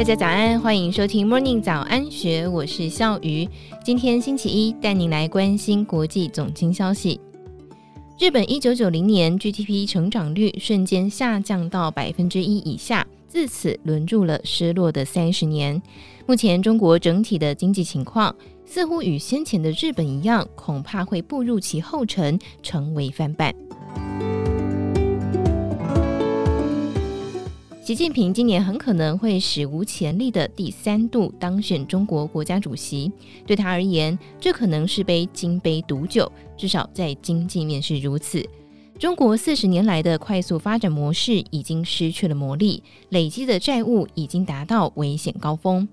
大家早安，欢迎收听 Morning 早安学，我是笑鱼。今天星期一，带您来关心国际总经消息。日本一九九零年 GDP 成长率瞬间下降到百分之一以下，自此沦入了失落的三十年。目前中国整体的经济情况似乎与先前的日本一样，恐怕会步入其后尘，成为翻版。习近平今年很可能会史无前例的第三度当选中国国家主席，对他而言，这可能是杯金杯毒酒，至少在经济面是如此。中国四十年来的快速发展模式已经失去了魔力，累积的债务已经达到危险高峰。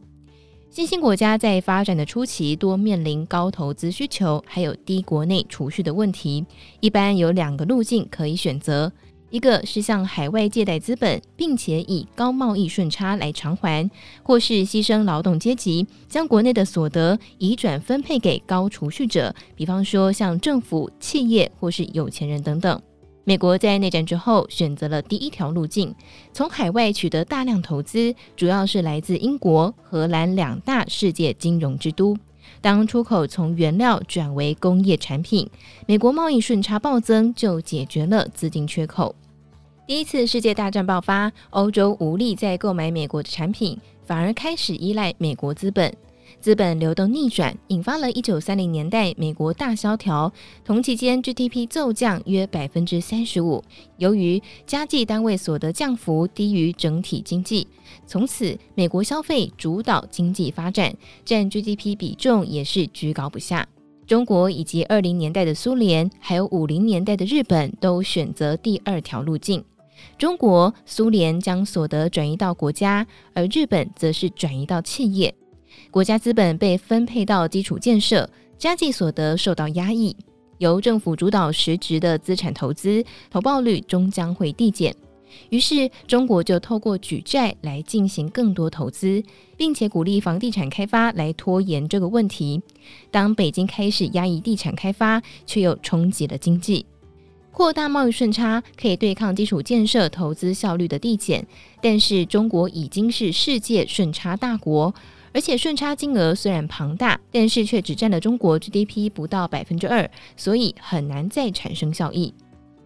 新兴国家在发展的初期多面临高投资需求，还有低国内储蓄的问题，一般有两个路径可以选择。一个是向海外借贷资本，并且以高贸易顺差来偿还，或是牺牲劳动阶级，将国内的所得移转分配给高储蓄者，比方说像政府、企业或是有钱人等等。美国在内战之后选择了第一条路径，从海外取得大量投资，主要是来自英国、荷兰两大世界金融之都。当出口从原料转为工业产品，美国贸易顺差暴增，就解决了资金缺口。第一次世界大战爆发，欧洲无力再购买美国的产品，反而开始依赖美国资本。资本流动逆转，引发了一九三零年代美国大萧条，同期间 GDP 骤降约百分之三十五。由于家计单位所得降幅低于整体经济，从此美国消费主导经济发展，占 GDP 比重也是居高不下。中国以及二零年代的苏联，还有五零年代的日本，都选择第二条路径。中国、苏联将所得转移到国家，而日本则是转移到企业。国家资本被分配到基础建设，家计所得受到压抑。由政府主导实质的资产投资，投报率终将会递减。于是，中国就透过举债来进行更多投资，并且鼓励房地产开发来拖延这个问题。当北京开始压抑地产开发，却又冲击了经济。扩大贸易顺差可以对抗基础建设投资效率的递减，但是中国已经是世界顺差大国，而且顺差金额虽然庞大，但是却只占了中国 GDP 不到百分之二，所以很难再产生效益。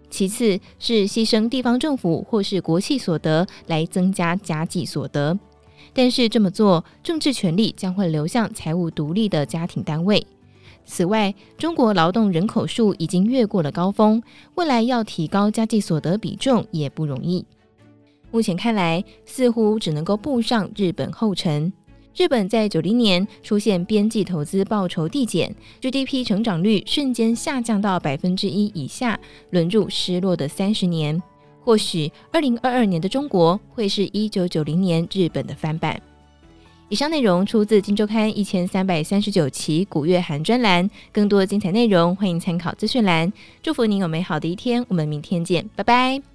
其次是牺牲地方政府或是国企所得来增加家计所得，但是这么做，政治权力将会流向财务独立的家庭单位。此外，中国劳动人口数已经越过了高峰，未来要提高家计所得比重也不容易。目前看来，似乎只能够步上日本后尘。日本在九零年出现边际投资报酬递减，GDP 成长率瞬间下降到百分之一以下，沦入失落的三十年。或许二零二二年的中国会是一九九零年日本的翻版。以上内容出自《金周刊》一千三百三十九期古月寒专栏，更多精彩内容欢迎参考资讯栏。祝福您有美好的一天，我们明天见，拜拜。